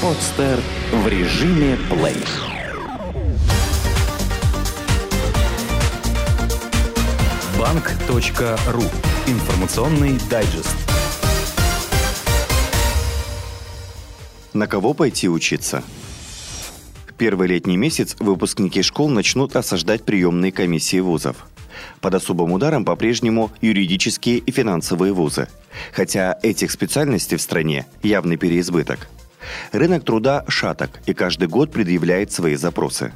Подстер в режиме плей. Банк.ру. Информационный дайджест. На кого пойти учиться? Первый летний месяц выпускники школ начнут осаждать приемные комиссии вузов. Под особым ударом по-прежнему юридические и финансовые вузы. Хотя этих специальностей в стране явный переизбыток. Рынок труда шаток и каждый год предъявляет свои запросы.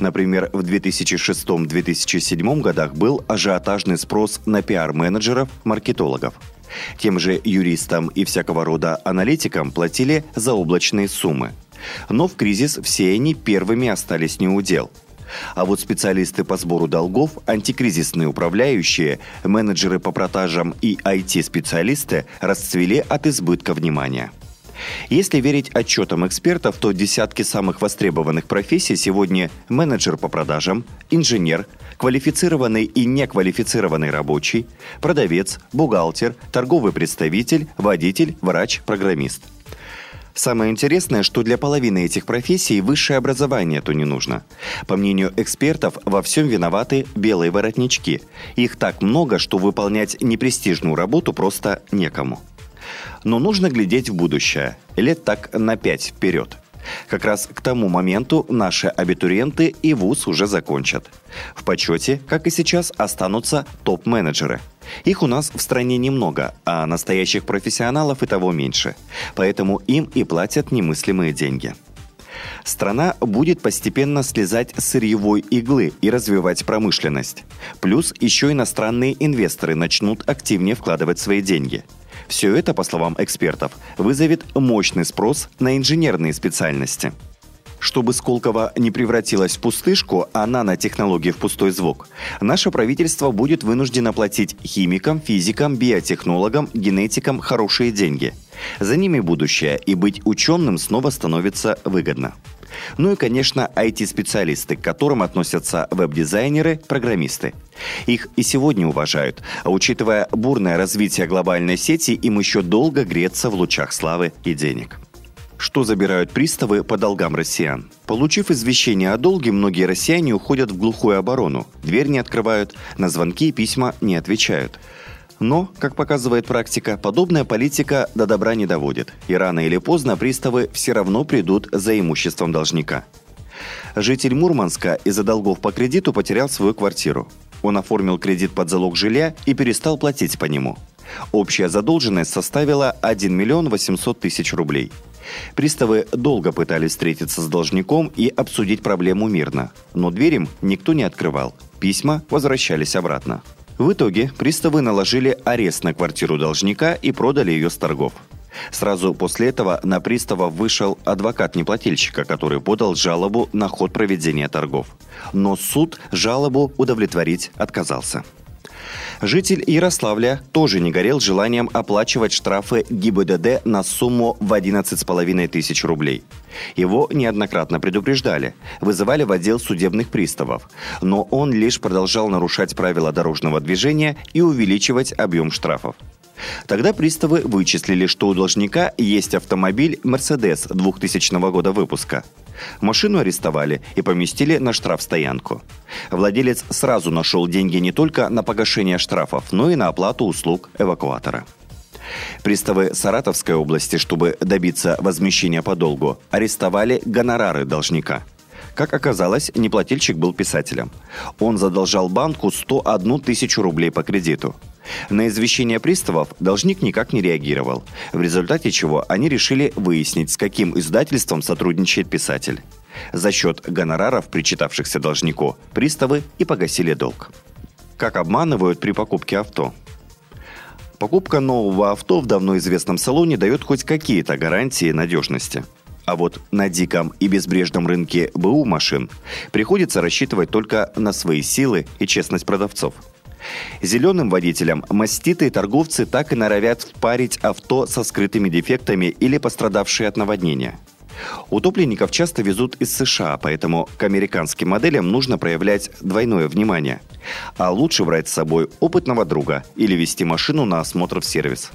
Например, в 2006-2007 годах был ажиотажный спрос на пиар-менеджеров, маркетологов. Тем же юристам и всякого рода аналитикам платили заоблачные суммы. Но в кризис все они первыми остались не у дел – а вот специалисты по сбору долгов, антикризисные управляющие, менеджеры по продажам и IT-специалисты расцвели от избытка внимания. Если верить отчетам экспертов, то десятки самых востребованных профессий сегодня менеджер по продажам, инженер, квалифицированный и неквалифицированный рабочий, продавец, бухгалтер, торговый представитель, водитель, врач, программист – Самое интересное, что для половины этих профессий высшее образование то не нужно. По мнению экспертов, во всем виноваты белые воротнички. Их так много, что выполнять непрестижную работу просто некому. Но нужно глядеть в будущее, лет так на пять вперед – как раз к тому моменту наши абитуриенты и вуз уже закончат. В почете, как и сейчас, останутся топ-менеджеры. Их у нас в стране немного, а настоящих профессионалов и того меньше. Поэтому им и платят немыслимые деньги. Страна будет постепенно слезать с сырьевой иглы и развивать промышленность. Плюс еще иностранные инвесторы начнут активнее вкладывать свои деньги – все это, по словам экспертов, вызовет мощный спрос на инженерные специальности. Чтобы Сколково не превратилась в пустышку, а нанотехнологии в пустой звук, наше правительство будет вынуждено платить химикам, физикам, биотехнологам, генетикам хорошие деньги. За ними будущее, и быть ученым снова становится выгодно. Ну и, конечно, IT-специалисты, к которым относятся веб-дизайнеры, программисты. Их и сегодня уважают, а учитывая бурное развитие глобальной сети, им еще долго греться в лучах славы и денег. Что забирают приставы по долгам россиян? Получив извещение о долге, многие россияне уходят в глухую оборону. Дверь не открывают, на звонки и письма не отвечают. Но, как показывает практика, подобная политика до добра не доводит, и рано или поздно приставы все равно придут за имуществом должника. Житель Мурманска из-за долгов по кредиту потерял свою квартиру. Он оформил кредит под залог жилья и перестал платить по нему. Общая задолженность составила 1 миллион 800 тысяч рублей. Приставы долго пытались встретиться с должником и обсудить проблему мирно, но дверь им никто не открывал. Письма возвращались обратно. В итоге приставы наложили арест на квартиру должника и продали ее с торгов. Сразу после этого на пристава вышел адвокат неплательщика, который подал жалобу на ход проведения торгов. Но суд жалобу удовлетворить отказался. Житель Ярославля тоже не горел желанием оплачивать штрафы ГИБДД на сумму в 11,5 тысяч рублей. Его неоднократно предупреждали, вызывали в отдел судебных приставов, но он лишь продолжал нарушать правила дорожного движения и увеличивать объем штрафов. Тогда приставы вычислили, что у должника есть автомобиль «Мерседес» 2000 года выпуска. Машину арестовали и поместили на штрафстоянку. Владелец сразу нашел деньги не только на погашение штрафов, но и на оплату услуг эвакуатора. Приставы Саратовской области, чтобы добиться возмещения по долгу, арестовали гонорары должника – как оказалось, неплательщик был писателем. Он задолжал банку 101 тысячу рублей по кредиту. На извещение приставов должник никак не реагировал, в результате чего они решили выяснить, с каким издательством сотрудничает писатель. За счет гонораров, причитавшихся должнику, приставы и погасили долг. Как обманывают при покупке авто? Покупка нового авто в давно известном салоне дает хоть какие-то гарантии надежности. А вот на диком и безбрежном рынке БУ машин приходится рассчитывать только на свои силы и честность продавцов – Зеленым водителям маститые торговцы так и норовят впарить авто со скрытыми дефектами или пострадавшие от наводнения. Утопленников часто везут из США, поэтому к американским моделям нужно проявлять двойное внимание. А лучше брать с собой опытного друга или вести машину на осмотр в сервис.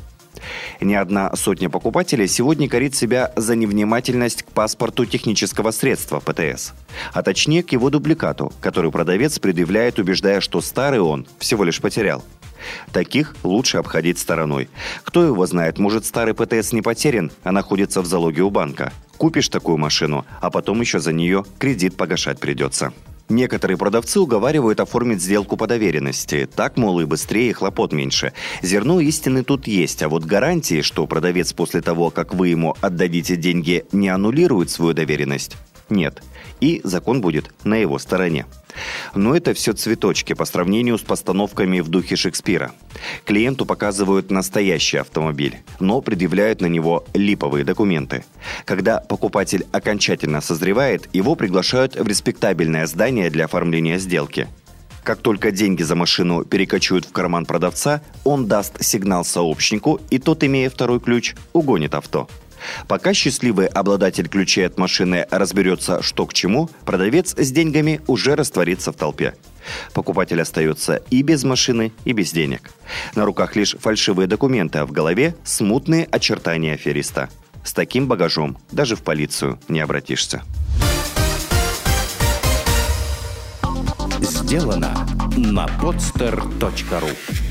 Ни одна сотня покупателей сегодня корит себя за невнимательность к паспорту технического средства ПТС. А точнее к его дубликату, который продавец предъявляет, убеждая, что старый он всего лишь потерял. Таких лучше обходить стороной. Кто его знает, может старый ПТС не потерян, а находится в залоге у банка. Купишь такую машину, а потом еще за нее кредит погашать придется. Некоторые продавцы уговаривают оформить сделку по доверенности. Так, мол, и быстрее, и хлопот меньше. Зерно истины тут есть, а вот гарантии, что продавец после того, как вы ему отдадите деньги, не аннулирует свою доверенность, нет. И закон будет на его стороне. Но это все цветочки по сравнению с постановками в духе Шекспира. Клиенту показывают настоящий автомобиль, но предъявляют на него липовые документы. Когда покупатель окончательно созревает, его приглашают в респектабельное здание для оформления сделки. Как только деньги за машину перекочуют в карман продавца, он даст сигнал сообщнику, и тот, имея второй ключ, угонит авто. Пока счастливый обладатель ключей от машины разберется, что к чему, продавец с деньгами уже растворится в толпе. Покупатель остается и без машины, и без денег. На руках лишь фальшивые документы, а в голове смутные очертания афериста. С таким багажом даже в полицию не обратишься. Сделано на podster.ru